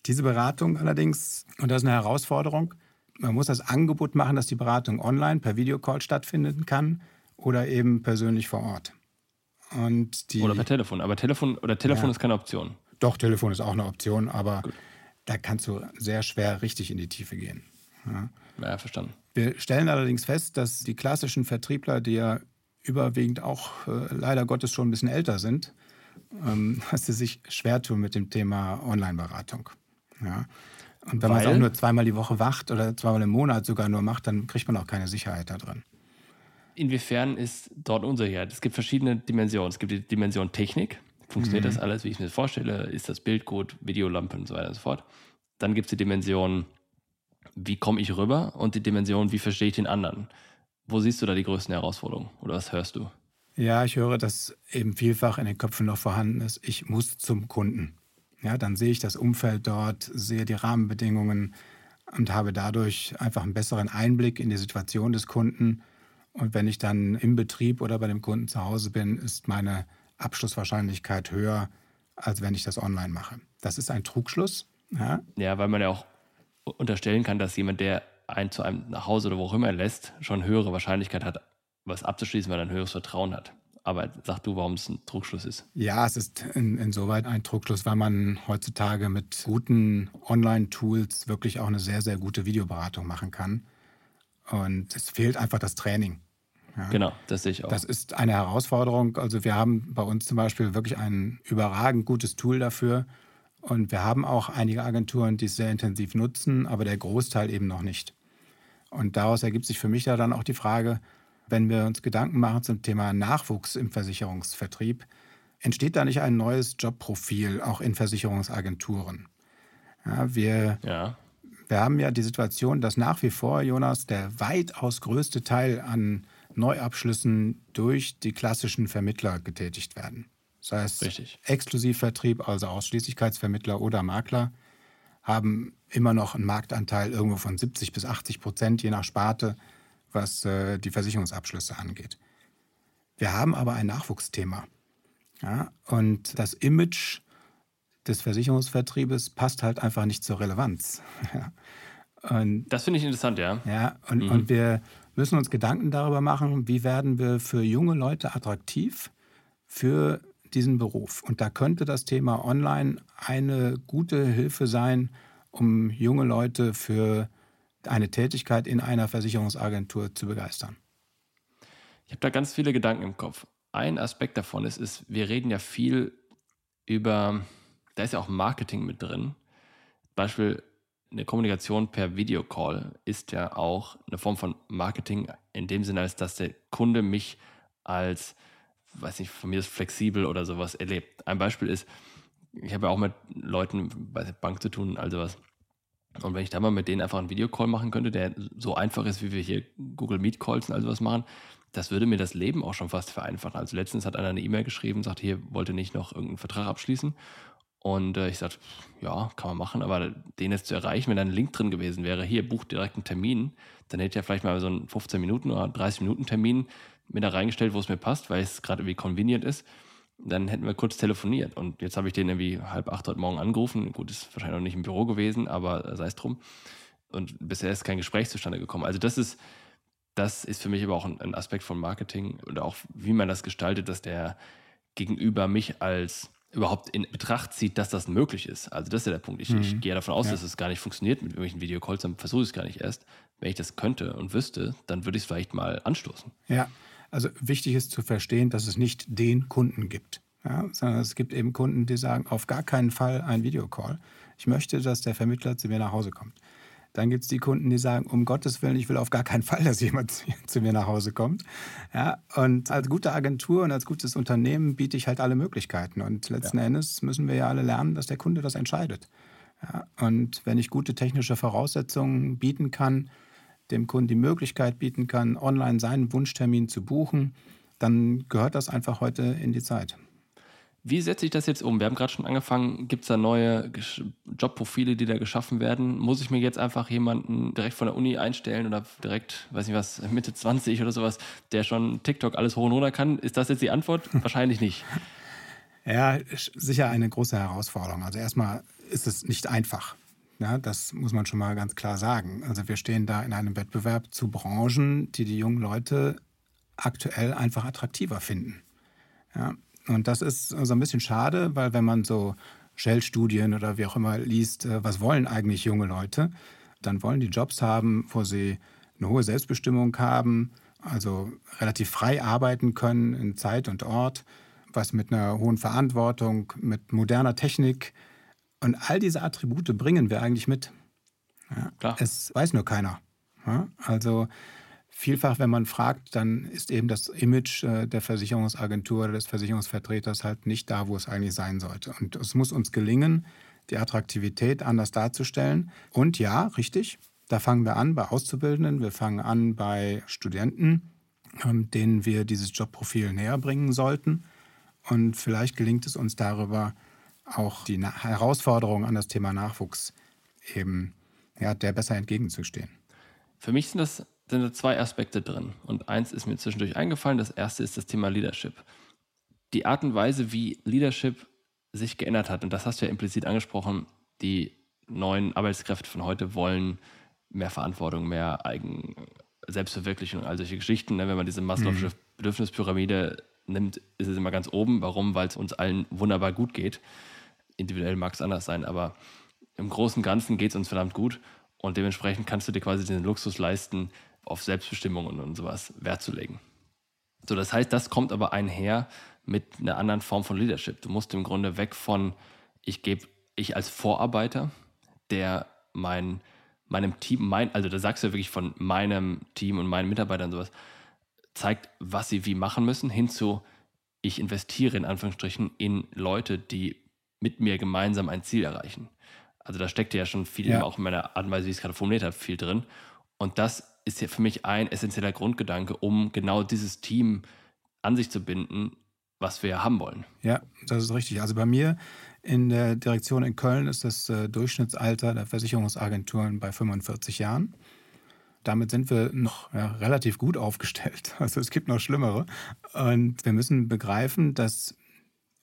Diese Beratung allerdings, und das ist eine Herausforderung, man muss das Angebot machen, dass die Beratung online per Videocall stattfinden kann oder eben persönlich vor Ort. Und die, oder per Telefon. Aber Telefon oder Telefon ja, ist keine Option. Doch, Telefon ist auch eine Option, aber Gut. da kannst du sehr schwer richtig in die Tiefe gehen. Ja. ja, verstanden. Wir stellen allerdings fest, dass die klassischen Vertriebler, die ja überwiegend auch äh, leider Gottes schon ein bisschen älter sind, ähm, dass sie sich schwer tun mit dem Thema Online-Beratung. Ja. Und wenn man es auch nur zweimal die Woche wacht oder zweimal im Monat sogar nur macht, dann kriegt man auch keine Sicherheit da drin. Inwiefern ist dort Unsicherheit? Es gibt verschiedene Dimensionen. Es gibt die Dimension Technik. Funktioniert mhm. das alles, wie ich mir das vorstelle? Ist das Bild gut? Videolampe und so weiter und so fort. Dann gibt es die Dimension, wie komme ich rüber? Und die Dimension, wie verstehe ich den anderen? Wo siehst du da die größten Herausforderungen? Oder was hörst du? Ja, ich höre, dass eben vielfach in den Köpfen noch vorhanden ist, ich muss zum Kunden. Ja, dann sehe ich das Umfeld dort, sehe die Rahmenbedingungen und habe dadurch einfach einen besseren Einblick in die Situation des Kunden. Und wenn ich dann im Betrieb oder bei dem Kunden zu Hause bin, ist meine Abschlusswahrscheinlichkeit höher, als wenn ich das online mache. Das ist ein Trugschluss. Ja, ja weil man ja auch unterstellen kann, dass jemand, der einen zu einem nach Hause oder wo auch immer lässt, schon höhere Wahrscheinlichkeit hat, was abzuschließen, weil er ein höheres Vertrauen hat. Aber sag du, warum es ein Trugschluss ist. Ja, es ist in, insoweit ein Trugschluss, weil man heutzutage mit guten Online-Tools wirklich auch eine sehr, sehr gute Videoberatung machen kann. Und es fehlt einfach das Training. Ja. Genau, das sehe ich auch. Das ist eine Herausforderung. Also wir haben bei uns zum Beispiel wirklich ein überragend gutes Tool dafür. Und wir haben auch einige Agenturen, die es sehr intensiv nutzen, aber der Großteil eben noch nicht. Und daraus ergibt sich für mich ja dann auch die Frage, wenn wir uns Gedanken machen zum Thema Nachwuchs im Versicherungsvertrieb, entsteht da nicht ein neues Jobprofil auch in Versicherungsagenturen? Ja, wir, ja. wir haben ja die Situation, dass nach wie vor, Jonas, der weitaus größte Teil an Neuabschlüssen durch die klassischen Vermittler getätigt werden. Das heißt, Richtig. Exklusivvertrieb, also Ausschließlichkeitsvermittler oder Makler, haben immer noch einen Marktanteil irgendwo von 70 bis 80 Prozent, je nach Sparte was äh, die Versicherungsabschlüsse angeht. Wir haben aber ein Nachwuchsthema. Ja, und das Image des Versicherungsvertriebes passt halt einfach nicht zur Relevanz. und, das finde ich interessant, ja. Ja, und, mhm. und wir müssen uns Gedanken darüber machen, wie werden wir für junge Leute attraktiv für diesen Beruf. Und da könnte das Thema Online eine gute Hilfe sein, um junge Leute für eine Tätigkeit in einer Versicherungsagentur zu begeistern? Ich habe da ganz viele Gedanken im Kopf. Ein Aspekt davon ist, ist, wir reden ja viel über, da ist ja auch Marketing mit drin. Beispiel eine Kommunikation per Videocall ist ja auch eine Form von Marketing in dem Sinne, als dass der Kunde mich als, weiß nicht, von mir ist flexibel oder sowas erlebt. Ein Beispiel ist, ich habe ja auch mit Leuten bei der Bank zu tun, also was. Und wenn ich da mal mit denen einfach einen Videocall machen könnte, der so einfach ist, wie wir hier Google Meet Calls und also was machen, das würde mir das Leben auch schon fast vereinfachen. Also letztens hat einer eine E-Mail geschrieben, sagt, hier wollte nicht noch irgendeinen Vertrag abschließen. Und äh, ich sagte, ja, kann man machen, aber den jetzt zu erreichen, wenn da ein Link drin gewesen wäre, hier bucht direkt einen Termin, dann hätte ich ja vielleicht mal so einen 15 Minuten oder 30 Minuten Termin mir da reingestellt, wo es mir passt, weil es gerade irgendwie convenient ist dann hätten wir kurz telefoniert. Und jetzt habe ich den irgendwie halb acht heute Morgen angerufen. Gut, ist wahrscheinlich noch nicht im Büro gewesen, aber sei es drum. Und bisher ist kein Gespräch zustande gekommen. Also das ist, das ist für mich aber auch ein, ein Aspekt von Marketing und auch wie man das gestaltet, dass der Gegenüber mich als überhaupt in Betracht zieht, dass das möglich ist. Also das ist ja der Punkt. Ich, mhm. ich gehe davon aus, ja. dass es gar nicht funktioniert mit irgendwelchen Videocalls, dann versuche ich es gar nicht erst. Wenn ich das könnte und wüsste, dann würde ich es vielleicht mal anstoßen. Ja, also wichtig ist zu verstehen, dass es nicht den Kunden gibt, ja, sondern es gibt eben Kunden, die sagen, auf gar keinen Fall ein Videocall. Ich möchte, dass der Vermittler zu mir nach Hause kommt. Dann gibt es die Kunden, die sagen, um Gottes Willen, ich will auf gar keinen Fall, dass jemand zu mir nach Hause kommt. Ja, und als gute Agentur und als gutes Unternehmen biete ich halt alle Möglichkeiten. Und letzten ja. Endes müssen wir ja alle lernen, dass der Kunde das entscheidet. Ja, und wenn ich gute technische Voraussetzungen bieten kann, dem Kunden die Möglichkeit bieten kann, online seinen Wunschtermin zu buchen, dann gehört das einfach heute in die Zeit. Wie setze ich das jetzt um? Wir haben gerade schon angefangen, gibt es da neue Jobprofile, die da geschaffen werden? Muss ich mir jetzt einfach jemanden direkt von der Uni einstellen oder direkt, weiß nicht was, Mitte 20 oder sowas, der schon TikTok alles hoch und runter kann? Ist das jetzt die Antwort? Wahrscheinlich nicht. Ja, sicher eine große Herausforderung. Also erstmal ist es nicht einfach. Ja, das muss man schon mal ganz klar sagen. Also wir stehen da in einem Wettbewerb zu Branchen, die die jungen Leute aktuell einfach attraktiver finden. Ja, und das ist so ein bisschen schade, weil wenn man so Shell-Studien oder wie auch immer liest, äh, was wollen eigentlich junge Leute, dann wollen die Jobs haben, wo sie eine hohe Selbstbestimmung haben, also relativ frei arbeiten können in Zeit und Ort, was mit einer hohen Verantwortung, mit moderner Technik, und all diese Attribute bringen wir eigentlich mit. Ja, Klar. Es weiß nur keiner. Ja, also vielfach, wenn man fragt, dann ist eben das Image äh, der Versicherungsagentur oder des Versicherungsvertreters halt nicht da, wo es eigentlich sein sollte. Und es muss uns gelingen, die Attraktivität anders darzustellen. Und ja, richtig, da fangen wir an bei Auszubildenden, wir fangen an bei Studenten, ähm, denen wir dieses Jobprofil näher bringen sollten. Und vielleicht gelingt es uns darüber, auch die Herausforderungen an das Thema Nachwuchs eben ja, der besser entgegenzustehen. Für mich sind das sind da zwei Aspekte drin. Und eins ist mir zwischendurch eingefallen. Das erste ist das Thema Leadership. Die Art und Weise, wie Leadership sich geändert hat, und das hast du ja implizit angesprochen, die neuen Arbeitskräfte von heute wollen mehr Verantwortung, mehr Eigen Selbstverwirklichung, all solche Geschichten. Ne? Wenn man diese Maslow'sche mhm. Bedürfnispyramide nimmt, ist es immer ganz oben. Warum? Weil es uns allen wunderbar gut geht individuell mag es anders sein, aber im Großen und Ganzen geht es uns verdammt gut und dementsprechend kannst du dir quasi den Luxus leisten, auf Selbstbestimmung und, sowas Wert zu legen. So, das heißt, das kommt aber einher mit einer anderen Form von Leadership. Du musst im Grunde weg von, ich gebe, ich als Vorarbeiter, der mein, meinem Team, mein, also da sagst du ja wirklich von meinem Team und meinen Mitarbeitern sowas, zeigt, was sie wie machen müssen, hin zu, ich investiere in Anführungsstrichen in Leute, die mit mir gemeinsam ein Ziel erreichen. Also da steckt ja schon viel, ja. auch in meiner Art und Weise, wie ich es gerade formuliert habe, viel drin. Und das ist ja für mich ein essentieller Grundgedanke, um genau dieses Team an sich zu binden, was wir haben wollen. Ja, das ist richtig. Also bei mir in der Direktion in Köln ist das äh, Durchschnittsalter der Versicherungsagenturen bei 45 Jahren. Damit sind wir noch ja, relativ gut aufgestellt. Also es gibt noch Schlimmere. Und wir müssen begreifen, dass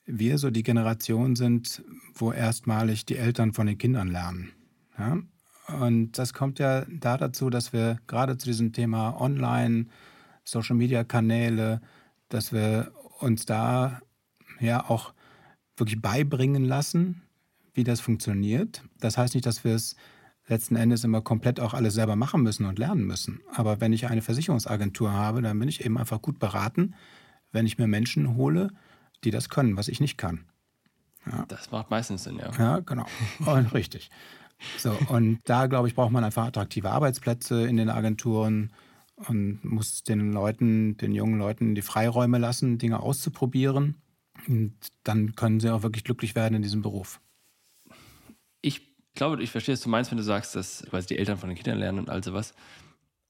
wir so die Generation sind, wo erstmalig die Eltern von den Kindern lernen. Ja? Und das kommt ja da dazu, dass wir gerade zu diesem Thema Online, Social-Media-Kanäle, dass wir uns da ja auch wirklich beibringen lassen, wie das funktioniert. Das heißt nicht, dass wir es letzten Endes immer komplett auch alles selber machen müssen und lernen müssen. Aber wenn ich eine Versicherungsagentur habe, dann bin ich eben einfach gut beraten, wenn ich mir Menschen hole, die das können, was ich nicht kann. Ja. Das macht meistens Sinn, ja. Ja, genau. Und richtig. So, und da, glaube ich, braucht man einfach attraktive Arbeitsplätze in den Agenturen und muss den Leuten, den jungen Leuten die Freiräume lassen, Dinge auszuprobieren. Und dann können sie auch wirklich glücklich werden in diesem Beruf. Ich glaube, ich verstehe, was du meinst, wenn du sagst, dass quasi die Eltern von den Kindern lernen und all sowas.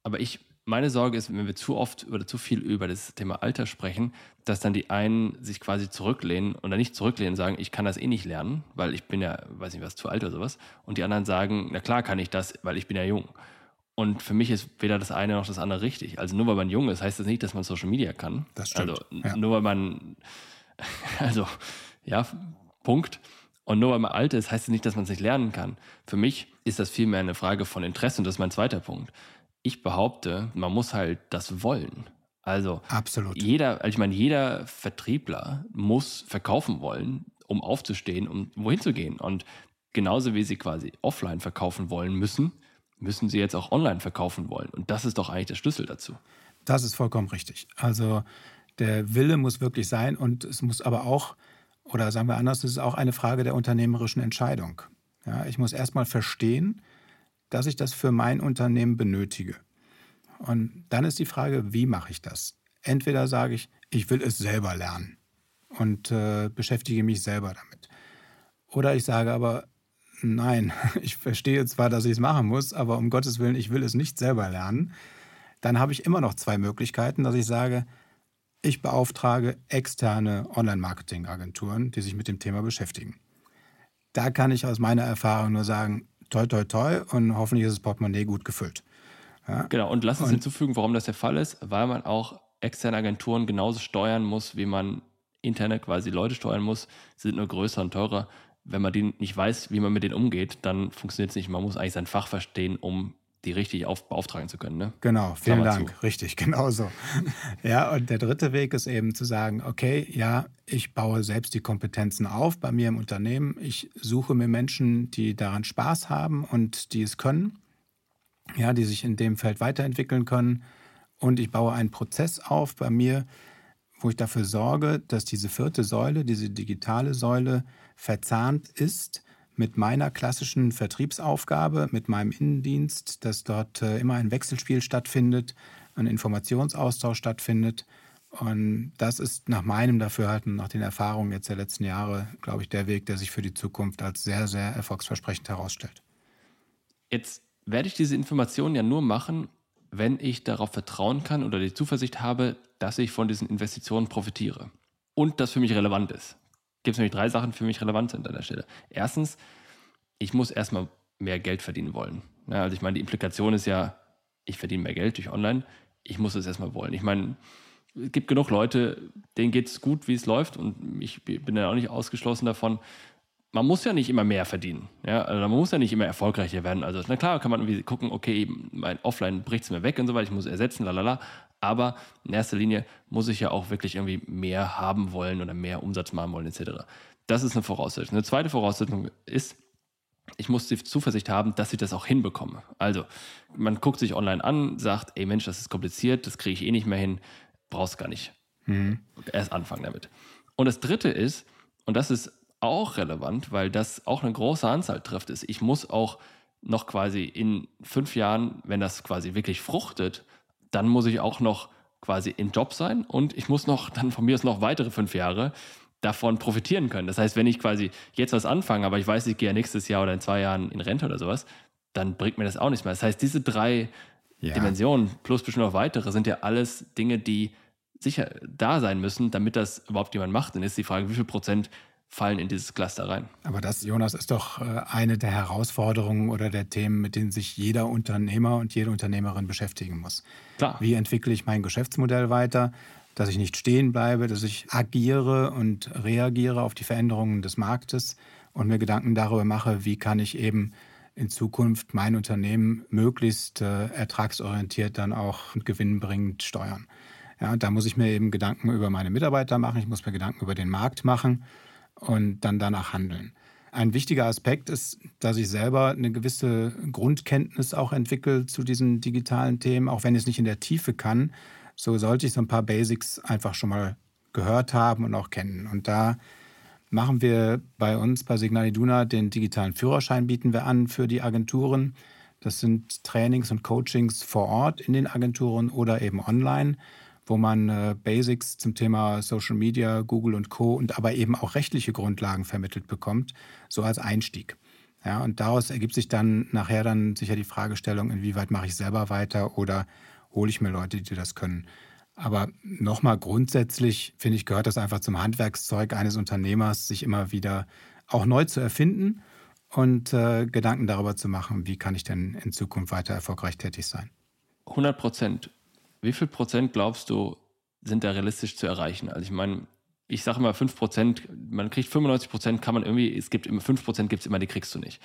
Aber ich, meine Sorge ist, wenn wir zu oft oder zu viel über das Thema Alter sprechen, dass dann die einen sich quasi zurücklehnen oder nicht zurücklehnen und sagen, ich kann das eh nicht lernen, weil ich bin ja, weiß nicht was, zu alt oder sowas. Und die anderen sagen, na klar kann ich das, weil ich bin ja jung. Und für mich ist weder das eine noch das andere richtig. Also nur weil man jung ist, heißt das nicht, dass man Social Media kann. Das stimmt. Also ja. nur weil man, also ja, Punkt. Und nur weil man alt ist, heißt das nicht, dass man es nicht lernen kann. Für mich ist das vielmehr eine Frage von Interesse und das ist mein zweiter Punkt. Ich behaupte, man muss halt das wollen. Also Absolut. jeder, also ich meine, jeder Vertriebler muss verkaufen wollen, um aufzustehen, um wohin zu gehen. Und genauso wie sie quasi offline verkaufen wollen müssen, müssen sie jetzt auch online verkaufen wollen. Und das ist doch eigentlich der Schlüssel dazu. Das ist vollkommen richtig. Also der Wille muss wirklich sein und es muss aber auch, oder sagen wir anders, es ist auch eine Frage der unternehmerischen Entscheidung. Ja, ich muss erstmal verstehen, dass ich das für mein Unternehmen benötige. Und dann ist die Frage, wie mache ich das? Entweder sage ich, ich will es selber lernen und äh, beschäftige mich selber damit. Oder ich sage aber, nein, ich verstehe zwar, dass ich es machen muss, aber um Gottes Willen, ich will es nicht selber lernen. Dann habe ich immer noch zwei Möglichkeiten, dass ich sage, ich beauftrage externe Online-Marketing-Agenturen, die sich mit dem Thema beschäftigen. Da kann ich aus meiner Erfahrung nur sagen, toi, toi, toi und hoffentlich ist das Portemonnaie gut gefüllt. Ja? Genau, und lass uns Und- hinzufügen, warum das der Fall ist, weil man auch externe Agenturen genauso steuern muss, wie man interne quasi Leute steuern muss, Sie sind nur größer und teurer. Wenn man die nicht weiß, wie man mit denen umgeht, dann funktioniert es nicht. Man muss eigentlich sein Fach verstehen, um die richtig auf, beauftragen zu können. Ne? Genau, vielen Klammer Dank. zu. Richtig, genau so. ja, und der dritte Weg ist eben zu sagen, okay, ja, ich baue selbst die Kompetenzen auf bei mir im Unternehmen. Ich suche mir Menschen, die daran Spaß haben und die es können, ja, die sich in dem Feld weiterentwickeln können. Und ich baue einen Prozess auf bei mir, wo ich dafür sorge, dass diese vierte Säule, diese digitale Säule, verzahnt ist mit meiner klassischen Vertriebsaufgabe, mit meinem Innendienst, dass dort äh, immer ein Wechselspiel stattfindet, ein Informationsaustausch stattfindet. Und das ist nach meinem Dafürhalten, nach den Erfahrungen jetzt der letzten Jahre, glaube ich, der Weg, der sich für die Zukunft als sehr, sehr erfolgsversprechend herausstellt. Jetzt werde ich diese Informationen ja nur machen, wenn ich darauf vertrauen kann oder die Zuversicht habe, dass ich von diesen Investitionen profitiere. Und das für mich relevant ist. Gibt es nämlich drei Sachen, die für mich relevant sind an der Stelle. Erstens, ich muss erstmal mehr Geld verdienen wollen. Ja, also ich meine, die Implikation ist ja, ich verdiene mehr Geld durch Online. Ich muss es erstmal wollen. Ich meine, es gibt genug Leute, denen geht es gut, wie es läuft. Und ich bin ja auch nicht ausgeschlossen davon, man muss ja nicht immer mehr verdienen. Ja? Also man muss ja nicht immer erfolgreicher werden. Also, na klar, kann man irgendwie gucken, okay, mein Offline bricht es mir weg und so weiter, ich muss ersetzen, lalala. Aber in erster Linie muss ich ja auch wirklich irgendwie mehr haben wollen oder mehr Umsatz machen wollen, etc. Das ist eine Voraussetzung. Eine zweite Voraussetzung ist, ich muss die Zuversicht haben, dass ich das auch hinbekomme. Also, man guckt sich online an, sagt, ey Mensch, das ist kompliziert, das kriege ich eh nicht mehr hin, brauchst gar nicht erst anfangen damit. Und das dritte ist, und das ist auch relevant, weil das auch eine große Anzahl trifft, ist, ich muss auch noch quasi in fünf Jahren, wenn das quasi wirklich fruchtet, dann muss ich auch noch quasi im Job sein und ich muss noch dann von mir aus noch weitere fünf Jahre davon profitieren können. Das heißt, wenn ich quasi jetzt was anfange, aber ich weiß, ich gehe ja nächstes Jahr oder in zwei Jahren in Rente oder sowas, dann bringt mir das auch nichts mehr. Das heißt, diese drei Ja. Dimensionen plus bestimmt noch weitere sind ja alles Dinge, die sicher da sein müssen, damit das überhaupt jemand macht. Dann ist die Frage, wie viel Prozent fallen in dieses Cluster rein? Aber das, Jonas, ist doch äh, eine der Herausforderungen oder der Themen, mit denen sich jeder Unternehmer und jede Unternehmerin beschäftigen muss. Klar. Wie entwickle ich mein Geschäftsmodell weiter, dass ich nicht stehen bleibe, dass ich agiere und reagiere auf die Veränderungen des Marktes und mir Gedanken darüber mache, wie kann ich eben in Zukunft mein Unternehmen möglichst äh, ertragsorientiert dann auch gewinnbringend steuern. Ja, und da muss ich mir eben Gedanken über meine Mitarbeiter machen, ich muss mir Gedanken über den Markt machen und dann danach handeln. Ein wichtiger Aspekt ist, dass ich selber eine gewisse Grundkenntnis auch entwickle zu diesen digitalen Themen, auch wenn ich es nicht in der Tiefe kann. So sollte ich so ein paar Basics einfach schon mal gehört haben und auch kennen. Und da machen wir bei uns bei Signal Iduna den digitalen Führerschein bieten wir an für die Agenturen. Das sind Trainings und Coachings vor Ort in den Agenturen oder eben online, wo man äh, Basics zum Thema Social Media, Google und Co. und aber eben auch rechtliche Grundlagen vermittelt bekommt, so als Einstieg. Ja, und daraus ergibt sich dann nachher dann sicher die Fragestellung, inwieweit mache ich selber weiter oder hole ich mir Leute, die das können. Aber nochmal grundsätzlich, finde ich, gehört das einfach zum Handwerkszeug eines Unternehmers, sich immer wieder auch neu zu erfinden und äh, Gedanken darüber zu machen, wie kann ich denn in Zukunft weiter erfolgreich tätig sein. 100 Prozent. Wie viel Prozent glaubst du, sind da realistisch zu erreichen? Also ich meine, ich sage immer 5 Prozent, man kriegt 95 Prozent, kann man irgendwie, es gibt immer 5 Prozent, gibt es immer, die kriegst du nicht.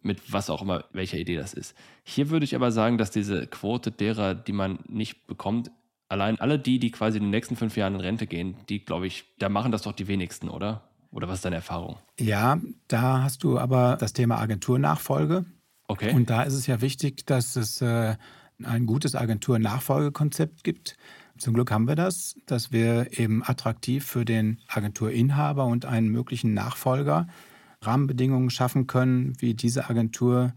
Mit was auch immer, welcher Idee das ist. Hier würde ich aber sagen, dass diese Quote derer, die man nicht bekommt, allein alle die, die quasi in den nächsten fünf Jahren in Rente gehen, die, glaube ich, da machen das doch die wenigsten, oder? Oder was ist deine Erfahrung? Ja, da hast du aber das Thema Agenturnachfolge. Okay. Und da ist es ja wichtig, dass es äh, ein gutes Agenturnachfolgekonzept gibt. Zum Glück haben wir das, dass wir eben attraktiv für den Agenturinhaber und einen möglichen Nachfolger Rahmenbedingungen schaffen können, wie diese Agentur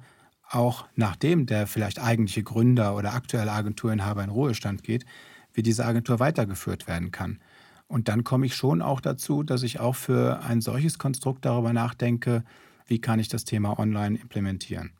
auch nachdem der vielleicht eigentliche Gründer oder aktuelle Agenturinhaber in Ruhestand geht, wie diese Agentur weitergeführt werden kann. Und dann komme ich schon auch dazu, dass ich auch für ein solches Konstrukt darüber nachdenke, wie kann ich das Thema online implementieren.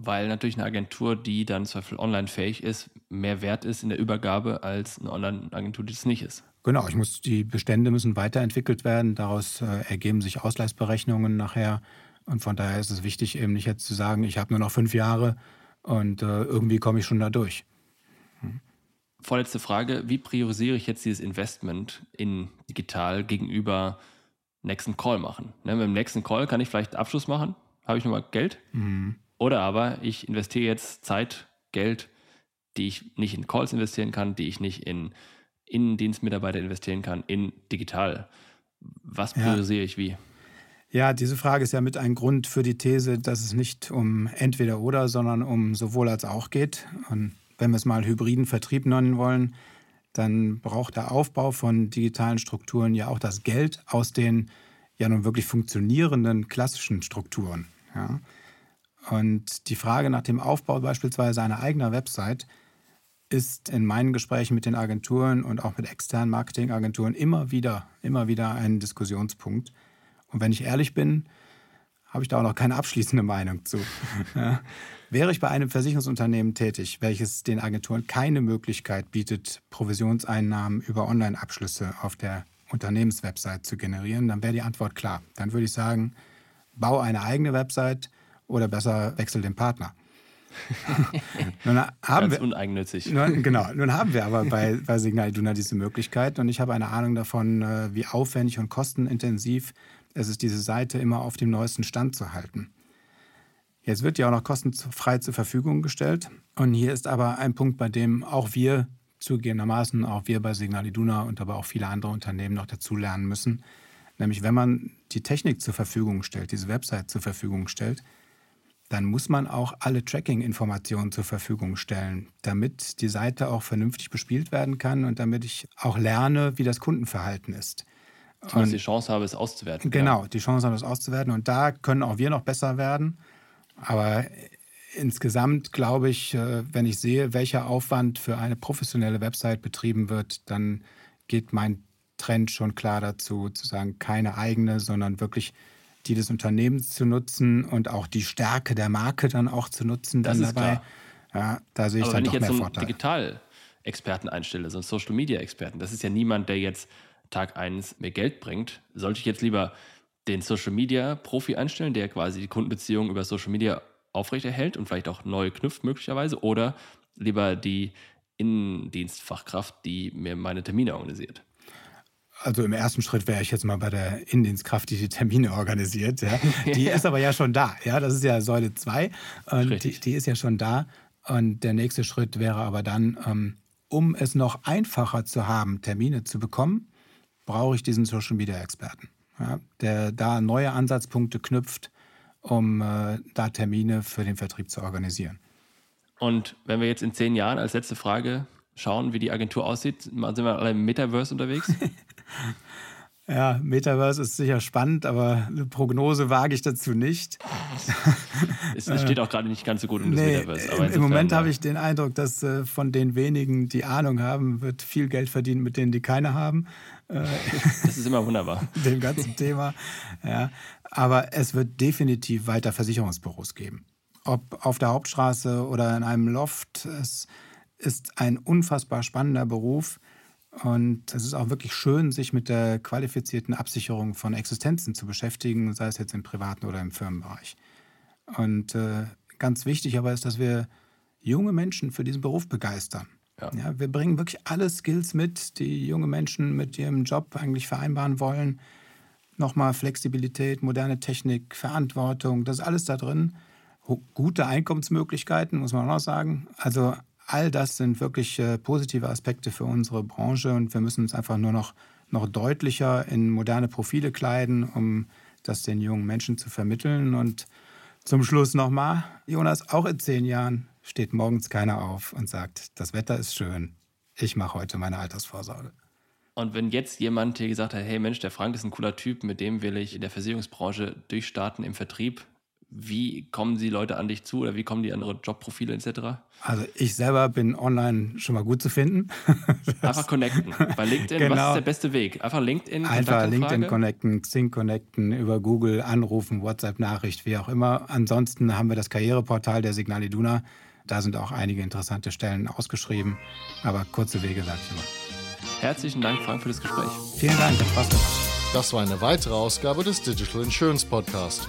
Weil natürlich eine Agentur, die dann zum Beispiel online fähig ist, mehr wert ist in der Übergabe als eine Online-Agentur, die es nicht ist. Genau, ich muss, die Bestände müssen weiterentwickelt werden. Daraus äh, ergeben sich Ausgleichsberechnungen nachher. Und von daher ist es wichtig, eben nicht jetzt zu sagen, ich habe nur noch fünf Jahre und äh, irgendwie komme ich schon da durch. Vorletzte Frage, wie priorisiere ich jetzt dieses Investment in digital gegenüber nächsten Call machen? Ne, mit dem nächsten Call kann ich vielleicht Abschluss machen, habe ich nochmal Geld. Mhm. Oder aber ich investiere jetzt Zeit, Geld, die ich nicht in Calls investieren kann, die ich nicht in Innendienstmitarbeiter investieren kann, in digital. Was priorisiere ja. ich wie? Ja, diese Frage ist ja mit ein Grund für die These, dass es nicht um entweder oder, sondern um sowohl als auch geht. Und wenn wir es mal hybriden Vertrieb nennen wollen, dann braucht der Aufbau von digitalen Strukturen ja auch das Geld aus den ja nun wirklich funktionierenden klassischen Strukturen. Ja. Und die Frage nach dem Aufbau beispielsweise einer eigenen Website ist in meinen Gesprächen mit den Agenturen und auch mit externen Marketingagenturen immer wieder, immer wieder ein Diskussionspunkt. Und wenn ich ehrlich bin, habe ich da auch noch keine abschließende Meinung zu. ja. Wäre ich bei einem Versicherungsunternehmen tätig, welches den Agenturen keine Möglichkeit bietet, Provisionseinnahmen über Online-Abschlüsse auf der Unternehmenswebsite zu generieren, dann wäre die Antwort klar. Dann würde ich sagen, bau eine eigene Website oder besser wechsel den Partner. nun haben Ganz wir, uneigennützig. Nun, genau, nun haben wir aber bei, bei Signal Iduna diese Möglichkeit und ich habe eine Ahnung davon, äh, wie aufwendig und kostenintensiv es ist, diese Seite immer auf dem neuesten Stand zu halten. Jetzt wird die auch noch kostenfrei zur Verfügung gestellt. Und hier ist aber ein Punkt, bei dem auch wir zugegebenermaßen, auch wir bei Signal Iduna und aber auch viele andere Unternehmen noch dazulernen müssen. Nämlich, wenn man die Technik zur Verfügung stellt, diese Website zur Verfügung stellt, dann muss man auch alle Tracking-Informationen zur Verfügung stellen, damit die Seite auch vernünftig bespielt werden kann und damit ich auch lerne, wie das Kundenverhalten ist. Zumindest die Chance habe, es auszuwerten. Genau, ja. die Chance habe, es auszuwerten. Und da können auch wir noch besser werden. Aber insgesamt glaube ich, äh, wenn ich sehe, welcher Aufwand für eine professionelle Website betrieben wird, dann geht mein Trend schon klar dazu, zu sagen, keine eigene, sondern wirklich die des Unternehmens zu nutzen und auch die Stärke der Marke dann auch zu nutzen. Das ist dabei. Ja, da sehe ich Aber dann wenn doch ich jetzt mehr so einen Digital-Experten einstelle, so einen Social-Media-Experten, das ist ja niemand, der jetzt Tag 1 mir Geld bringt, sollte ich jetzt lieber den Social Media Profi einstellen, der quasi die Kundenbeziehung über Social Media aufrechterhält und vielleicht auch neu knüpft möglicherweise oder lieber die Innendienstfachkraft, die mir meine Termine organisiert? Also im ersten Schritt wäre ich jetzt mal bei der Innendienstkraft, die die Termine organisiert. Ja. Die ja. ist aber ja schon da. Ja, das ist ja Säule 2 und die, die, ist ja schon da. Und der nächste Schritt wäre aber dann, ähm, um es noch einfacher zu haben, Termine zu bekommen, brauche ich diesen Social Media Experten, ja, der da neue Ansatzpunkte knüpft, um äh, da Termine für den Vertrieb zu organisieren. Und wenn wir jetzt in zehn Jahren als letzte Frage schauen, wie die Agentur aussieht, sind wir alle im Metaverse unterwegs? Ja, Metaverse ist sicher spannend, aber eine Prognose wage ich dazu nicht. es, steht auch gerade nicht ganz so gut um das nee, Metaverse. Im, Im Moment habe ich den Eindruck, dass äh, von den wenigen, die Ahnung haben, wird viel Geld verdient mit denen, die keine haben. Äh, das ist immer wunderbar. dem ganzen Thema. Ja. Aber es wird definitiv weiter Versicherungsbüros geben. Ob auf der Hauptstraße oder in einem Loft. Es ist ein unfassbar spannender Beruf und es ist auch wirklich schön, sich mit der qualifizierten Absicherung von Existenzen zu beschäftigen, sei es jetzt im privaten oder im Firmenbereich. Und äh, ganz wichtig aber ist, dass wir junge Menschen für diesen Beruf begeistern. Ja. ja. wir bringen wirklich alle Skills mit, die junge Menschen mit ihrem Job eigentlich vereinbaren wollen. Nochmal Flexibilität, moderne Technik, Verantwortung, das ist alles da drin. Gute Einkommensmöglichkeiten, muss man auch noch sagen. Also All das sind wirklich äh, positive Aspekte für unsere Branche und wir müssen uns einfach nur noch, noch deutlicher in moderne Profile kleiden, um das den jungen Menschen zu vermitteln. Und zum Schluss nochmal, Jonas, auch in zehn Jahren steht morgens keiner auf und sagt, das Wetter ist schön, ich mache heute meine Altersvorsorge. Und wenn jetzt jemand hier gesagt hat, hey Mensch, der Frank ist ein cooler Typ, mit dem will ich in der Versicherungsbranche durchstarten im Vertrieb, wie kommen die Leute an dich zu oder wie kommen die an ihre Jobprofile etc.? Also ich selber bin online schon mal gut zu finden. Einfach connecten. Bei LinkedIn, genau. was ist der beste Weg? Einfach LinkedIn Einfach LinkedIn connecten, Xing connecten, über Google anrufen, WhatsApp-Nachricht, wie auch immer. Ansonsten haben wir das Karriereportal der Signal Iduna. Da sind auch einige interessante Stellen ausgeschrieben. Aber kurze Wege, sag ich immer. Herzlichen Dank, Frank, für das Gespräch. Vielen Dank, hat Spaß gemacht. Das war eine weitere Ausgabe des Digital Insurance Podcast.